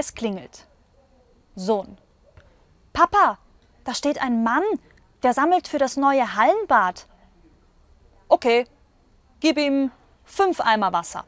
Es klingelt. Sohn. Papa, da steht ein Mann, der sammelt für das neue Hallenbad. Okay, gib ihm fünf Eimer Wasser.